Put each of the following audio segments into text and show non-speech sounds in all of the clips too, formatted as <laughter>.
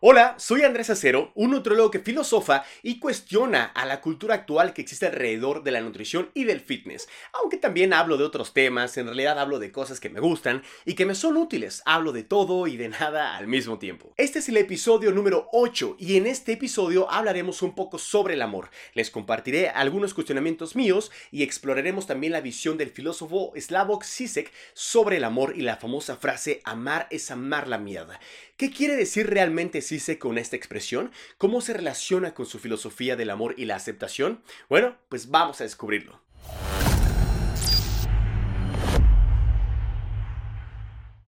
Hola, soy Andrés Acero, un nutrólogo que filosofa y cuestiona a la cultura actual que existe alrededor de la nutrición y del fitness. Aunque también hablo de otros temas, en realidad hablo de cosas que me gustan y que me son útiles. Hablo de todo y de <laughs> nada al mismo tiempo. Este es el episodio número 8 y en este episodio hablaremos un poco sobre el amor. Les compartiré algunos cuestionamientos míos y exploraremos también la visión del filósofo Slavoj Zizek sobre el amor y la famosa frase amar es amar la mierda. ¿Qué quiere decir realmente Con esta expresión? ¿Cómo se relaciona con su filosofía del amor y la aceptación? Bueno, pues vamos a descubrirlo.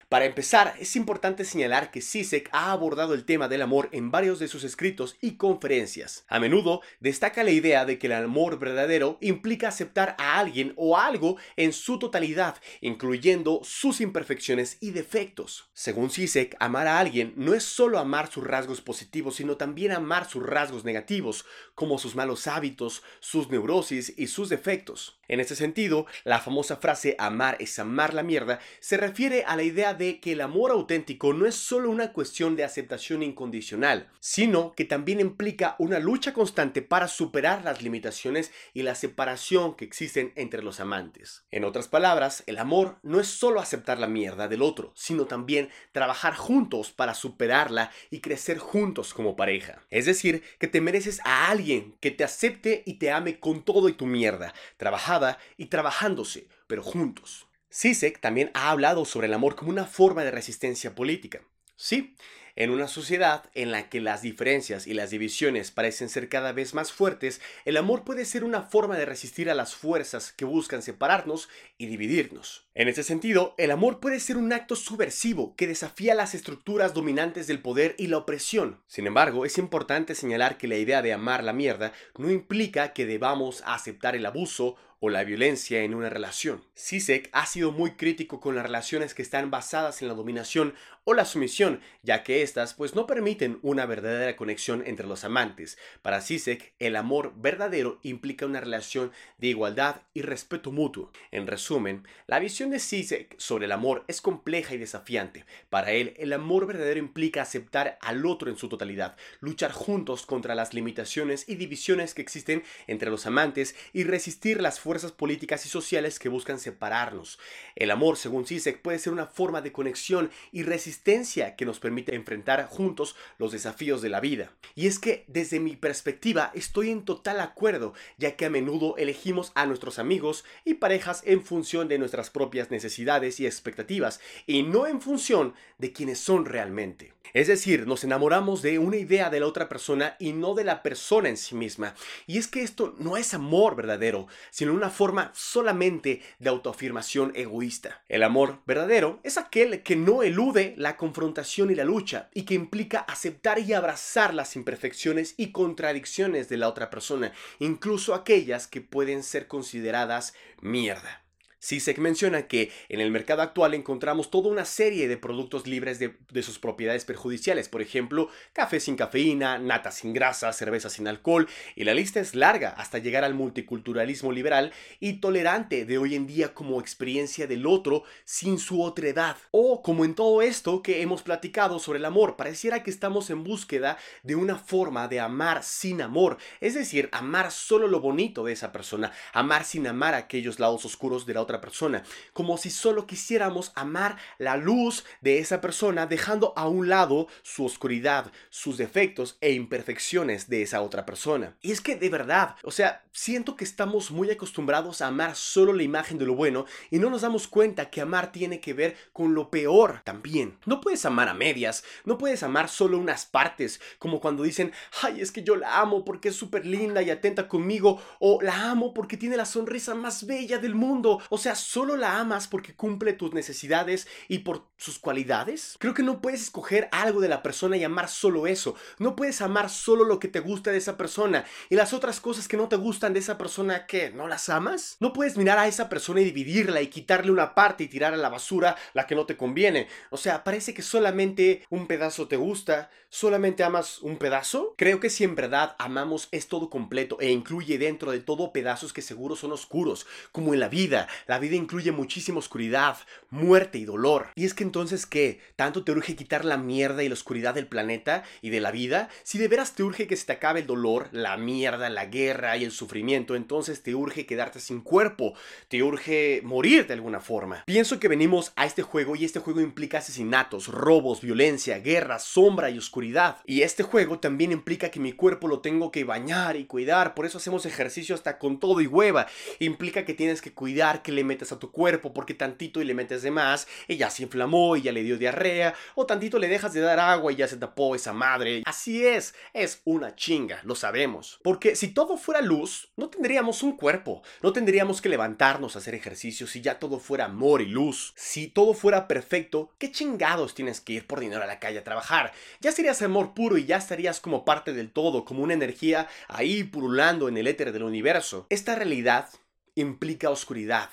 Para empezar, es importante señalar que Sisek ha abordado el tema del amor en varios de sus escritos y conferencias. A menudo destaca la idea de que el amor verdadero implica aceptar a alguien o algo en su totalidad, incluyendo sus imperfecciones y defectos. Según Sisek, amar a alguien no es solo amar sus rasgos positivos, sino también amar sus rasgos negativos, como sus malos hábitos, sus neurosis y sus defectos. En ese sentido, la famosa frase amar es amar la mierda se refiere a la idea de que el amor auténtico no es solo una cuestión de aceptación incondicional, sino que también implica una lucha constante para superar las limitaciones y la separación que existen entre los amantes. En otras palabras, el amor no es solo aceptar la mierda del otro, sino también trabajar juntos para superarla y crecer juntos como pareja. Es decir, que te mereces a alguien que te acepte y te ame con todo y tu mierda, trabajada y trabajándose, pero juntos. Sisek también ha hablado sobre el amor como una forma de resistencia política. Sí, en una sociedad en la que las diferencias y las divisiones parecen ser cada vez más fuertes, el amor puede ser una forma de resistir a las fuerzas que buscan separarnos y dividirnos. En ese sentido, el amor puede ser un acto subversivo que desafía las estructuras dominantes del poder y la opresión. Sin embargo, es importante señalar que la idea de amar la mierda no implica que debamos aceptar el abuso o la violencia en una relación. Sisek ha sido muy crítico con las relaciones que están basadas en la dominación o la sumisión, ya que pues no permiten una verdadera conexión entre los amantes. Para Sisek, el amor verdadero implica una relación de igualdad y respeto mutuo. En resumen, la visión de Sisek sobre el amor es compleja y desafiante. Para él, el amor verdadero implica aceptar al otro en su totalidad, luchar juntos contra las limitaciones y divisiones que existen entre los amantes y resistir las fuerzas políticas y sociales que buscan separarnos. El amor, según Sisek, puede ser una forma de conexión y resistencia que nos permite enfrentar juntos los desafíos de la vida. Y es que, desde mi perspectiva, estoy en total acuerdo, ya que a menudo elegimos a nuestros amigos y parejas en función de nuestras propias necesidades y expectativas, y no en función de quienes son realmente. Es decir, nos enamoramos de una idea de la otra persona y no de la persona en sí misma. Y es que esto no es amor verdadero, sino una forma solamente de autoafirmación egoísta. El amor verdadero es aquel que no elude la confrontación y la lucha y que implica aceptar y abrazar las imperfecciones y contradicciones de la otra persona, incluso aquellas que pueden ser consideradas mierda. Sisek menciona que en el mercado actual encontramos toda una serie de productos libres de, sus propiedades perjudiciales, por ejemplo, café sin cafeína, nata sin grasa, cerveza sin alcohol, y la lista es larga hasta llegar al multiculturalismo liberal y tolerante de hoy en día como experiencia del otro sin su otredad. O como en todo esto que hemos platicado sobre el amor, pareciera que estamos en búsqueda de una forma de amar sin amor, es decir, amar solo lo bonito de esa persona, amar sin amar aquellos lados oscuros de la otra persona, como si solo quisiéramos amar la luz de esa persona dejando a un lado su oscuridad, sus defectos e imperfecciones de esa otra persona. Y es que de verdad, o sea, siento que estamos muy acostumbrados a amar solo la imagen de lo bueno y no nos damos cuenta que amar tiene que ver con lo peor también. No puedes amar a medias, no puedes amar solo unas partes, como cuando dicen, ay, es que yo la amo porque es súper linda y atenta conmigo, o la amo porque tiene la sonrisa más bella del mundo, sea, ¿solo la amas porque cumple tus necesidades y por sus cualidades? Creo que no puedes escoger algo de la persona y amar solo eso. No puedes amar solo lo que te gusta de esa persona y las otras cosas que no te gustan de esa persona que no las amas. No puedes mirar a esa persona y dividirla y quitarle una parte y tirar a la basura la que no te conviene. O sea, parece que solamente un pedazo te gusta, solamente amas un pedazo. Creo que si en verdad amamos es todo completo e incluye dentro de todo pedazos que seguro son oscuros, como en la vida, La vida incluye muchísima oscuridad, muerte y dolor. ¿Y es que entonces qué? ¿Tanto te urge quitar la mierda y la oscuridad del planeta y de la vida? Si de veras te urge que se te acabe el dolor, la mierda, la guerra y el sufrimiento, entonces te urge quedarte sin cuerpo, te urge morir de alguna forma. Pienso que venimos a este juego y este juego implica asesinatos, robos, violencia, guerra, sombra y oscuridad. Y este juego también implica que mi cuerpo lo tengo que bañar y cuidar, por eso hacemos ejercicio hasta con todo y hueva. Implica que tienes que cuidar que le metes a tu cuerpo porque tantito y le metes de más ya se inflamó y ya le dio diarrea, o tantito le dejas de dar agua y ya se tapó esa madre. Así es, es una chinga, lo sabemos. Porque si todo fuera luz, no tendríamos un cuerpo, no tendríamos que levantarnos a hacer ejercicio si ya todo fuera amor y luz. Si todo fuera perfecto, ¿qué chingados tienes que ir por dinero a la calle a trabajar? Ya serías amor puro y ya estarías como parte del todo, como una energía ahí purulando en el éter del universo. Esta realidad implica oscuridad,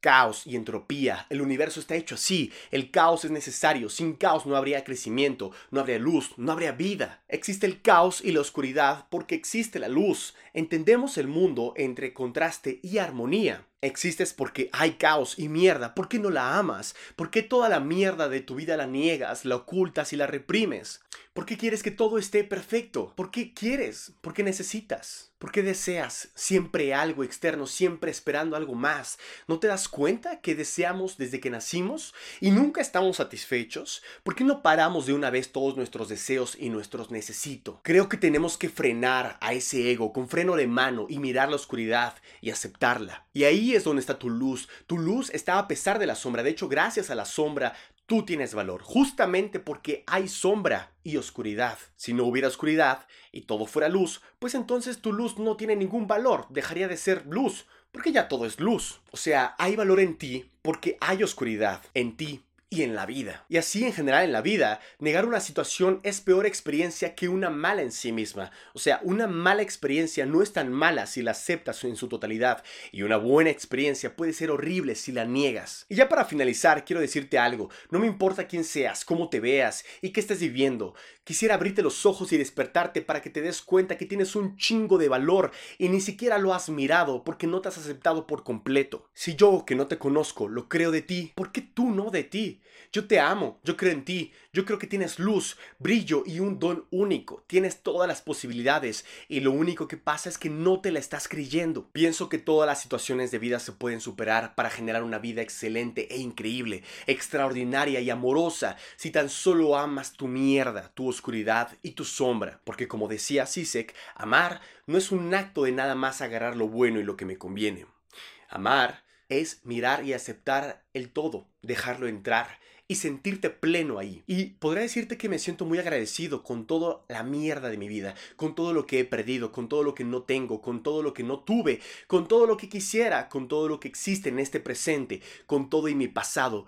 caos y entropía. El universo está hecho así. El caos es necesario. Sin caos no habría crecimiento, no habría luz, no habría vida. Existe el caos y la oscuridad porque existe la luz. Entendemos el mundo entre contraste y armonía. Existes porque hay caos y mierda. ¿Por qué no la amas? ¿Por qué toda la mierda de tu vida la niegas, la ocultas y la reprimes? ¿Por qué quieres que todo esté perfecto? ¿Por qué quieres? ¿Por qué necesitas? ¿Por qué deseas siempre algo externo, siempre esperando algo más? ¿No te das cuenta que deseamos desde que nacimos y nunca estamos satisfechos? ¿Por qué no paramos de una vez todos nuestros deseos y nuestros necesito? Creo que tenemos que frenar a ese ego con freno de mano y mirar la oscuridad y aceptarla. Y ahí es donde está tu luz. Tu luz está a pesar de la sombra. De hecho, gracias a la sombra, tú tienes valor, justamente porque hay sombra y oscuridad. Si no hubiera oscuridad y todo fuera luz, pues entonces tu luz no tiene ningún valor, dejaría de ser luz, porque ya todo es luz. O sea, hay valor en ti porque hay oscuridad en ti y en la vida. Y así en general en la vida, negar una situación es peor experiencia que una mala en sí misma. O sea, una mala experiencia no es tan mala si la aceptas en su totalidad y una buena experiencia puede ser horrible si la niegas. Y ya para finalizar, quiero decirte algo. No me importa quién seas, cómo te veas y qué estés viviendo. Quisiera abrirte los ojos y despertarte para que te des cuenta que tienes un chingo de valor y ni siquiera lo has mirado porque no te has aceptado por completo. Si yo, que no te conozco, lo creo de ti, ¿por qué tú no de ti? Yo te amo, yo creo en ti, yo creo que tienes luz, brillo y un don único. Tienes todas las posibilidades y lo único que pasa es que no te la estás creyendo. Pienso que todas las situaciones de vida se pueden superar para generar una vida excelente e increíble, extraordinaria y amorosa si tan solo amas tu mierda, tu oscuridad y tu sombra. Porque como decía Sisek, amar no es un acto de nada más agarrar lo bueno y lo que me conviene. Amar es mirar y aceptar el todo, dejarlo entrar y sentirte pleno ahí. Y podría decirte que me siento muy agradecido con toda la mierda de mi vida, con todo lo que he perdido, con todo lo que no tengo, con todo lo que no tuve, con todo lo que quisiera, con todo lo que existe en este presente, con todo y mi pasado,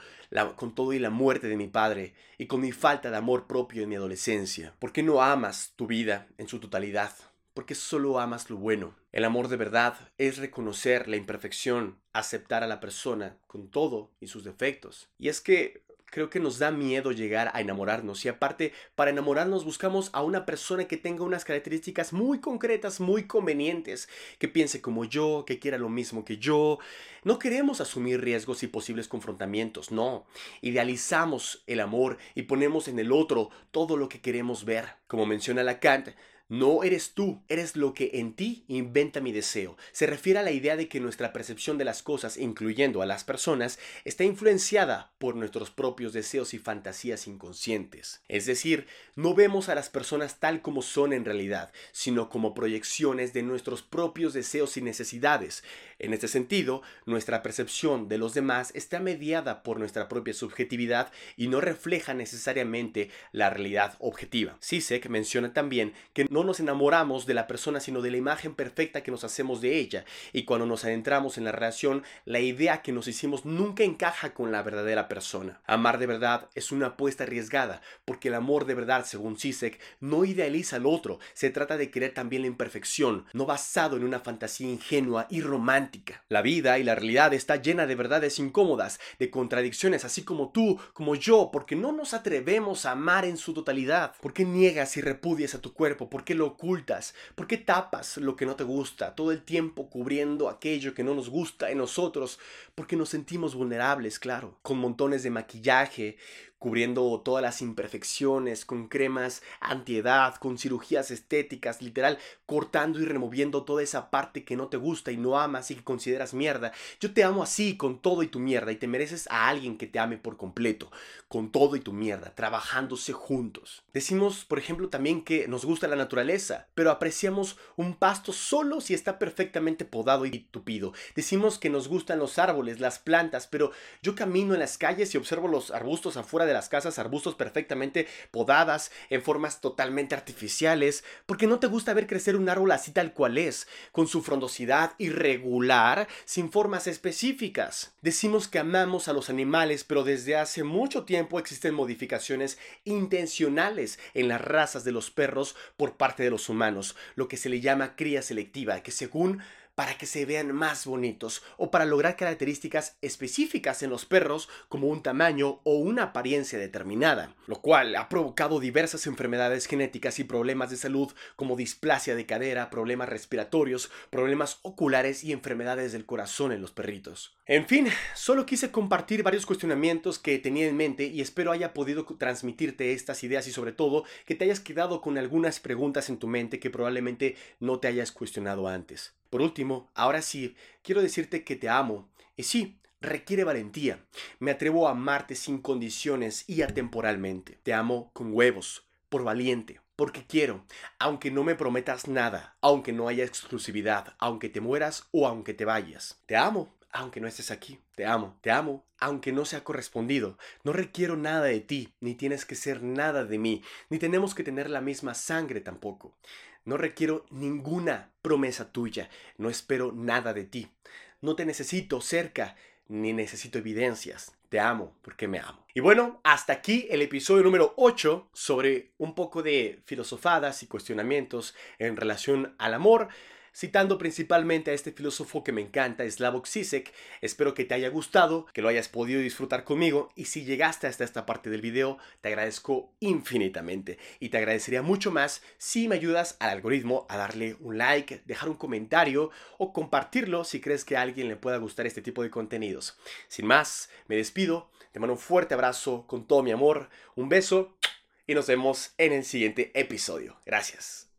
con todo y la muerte de mi padre y con mi falta de amor propio en mi adolescencia. ¿Por qué no amas tu vida en su totalidad? Porque solo amas lo bueno. El amor de verdad es reconocer la imperfección, aceptar a la persona con todo y sus defectos. Y es que creo que nos da miedo llegar a enamorarnos y aparte para enamorarnos buscamos a una persona que tenga unas características muy concretas, muy convenientes, que piense como yo, que quiera lo mismo que yo. No queremos asumir riesgos y posibles confrontamientos, no. Idealizamos el amor y ponemos en el otro todo lo que queremos ver. Como menciona Lacan, no eres tú, eres lo que en ti inventa mi deseo. Se refiere a la idea de que nuestra percepción de las cosas, incluyendo a las personas, está influenciada por nuestros propios deseos y fantasías inconscientes. Es decir, no vemos a las personas tal como son en realidad, sino como proyecciones de nuestros propios deseos y necesidades. En este sentido, nuestra percepción de los demás está mediada por nuestra propia subjetividad y no refleja necesariamente la realidad objetiva. Sisek menciona también que no nos enamoramos de la persona, sino de la imagen perfecta que nos hacemos de ella. Y cuando nos adentramos en la relación, la idea que nos hicimos nunca encaja con la verdadera persona. Amar de verdad es una apuesta arriesgada, porque el amor de verdad, según Sisek, no idealiza al otro. Se trata de querer también la imperfección, no basado en una fantasía ingenua y romántica. La vida y la realidad está llena de verdades incómodas, de contradicciones, así como tú, como yo, porque no nos atrevemos a amar en su totalidad. ¿Por qué niegas y repudias a tu cuerpo? ¿Por qué lo ocultas? ¿Por qué tapas lo que no te gusta? Todo el tiempo cubriendo aquello que no nos gusta en nosotros, porque nos sentimos vulnerables, claro, con montones de maquillaje, cubriendo todas las imperfecciones, con cremas antiedad, con cirugías estéticas, literal, cortando y removiendo toda esa parte que no te gusta y no amas y que consideras mierda. Yo te amo así, con todo y tu mierda, y te mereces a alguien que te ame por completo, con todo y tu mierda, trabajándose juntos. Decimos, por ejemplo, también que nos gusta la naturaleza, pero apreciamos un pasto solo si está perfectamente podado y tupido. Decimos que nos gustan los árboles, las plantas, pero yo camino en las calles y observo los arbustos afuera de las casas, arbustos perfectamente podadas, en formas totalmente artificiales, porque no te gusta ver crecer un árbol así tal cual es, con su frondosidad irregular, sin formas específicas. Decimos que amamos a los animales, pero desde hace mucho tiempo existen modificaciones intencionales en las razas de los perros por parte de los humanos, lo que se le llama cría selectiva, que según para que se vean más bonitos o para lograr características específicas en los perros como un tamaño o una apariencia determinada, lo cual ha provocado diversas enfermedades genéticas y problemas de salud como displasia de cadera, problemas respiratorios, problemas oculares y enfermedades del corazón en los perritos. En fin, solo quise compartir varios cuestionamientos que tenía en mente y espero haya podido transmitirte estas ideas y sobre todo que te hayas quedado con algunas preguntas en tu mente que probablemente no te hayas cuestionado antes. Por último, ahora sí, quiero decirte que te amo. Y sí, requiere valentía. Me atrevo a amarte sin condiciones y atemporalmente. Te amo con huevos, por valiente, porque quiero, aunque no me prometas nada, aunque no haya exclusividad, aunque te mueras o aunque te vayas. Te amo, aunque no estés aquí. Te amo, te amo, aunque no sea correspondido. No requiero nada de ti, ni tienes que ser nada de mí, ni tenemos que tener la misma sangre tampoco. No requiero ninguna promesa tuya, no espero nada de ti. No te necesito cerca, ni necesito evidencias. Te amo porque me amo. Y bueno, hasta aquí el episodio número 8 sobre un poco de filosofadas y cuestionamientos en relación al amor citando principalmente a este filósofo que me encanta, Slavoj Zizek. Espero que te haya gustado, que lo hayas podido disfrutar conmigo y si llegaste hasta esta parte del video, te agradezco infinitamente y te agradecería mucho más si me ayudas al algoritmo a darle un like, dejar un comentario o compartirlo si crees que a alguien le pueda gustar este tipo de contenidos. Sin más, me despido, te mando un fuerte abrazo con todo mi amor, un beso y nos vemos en el siguiente episodio. Gracias.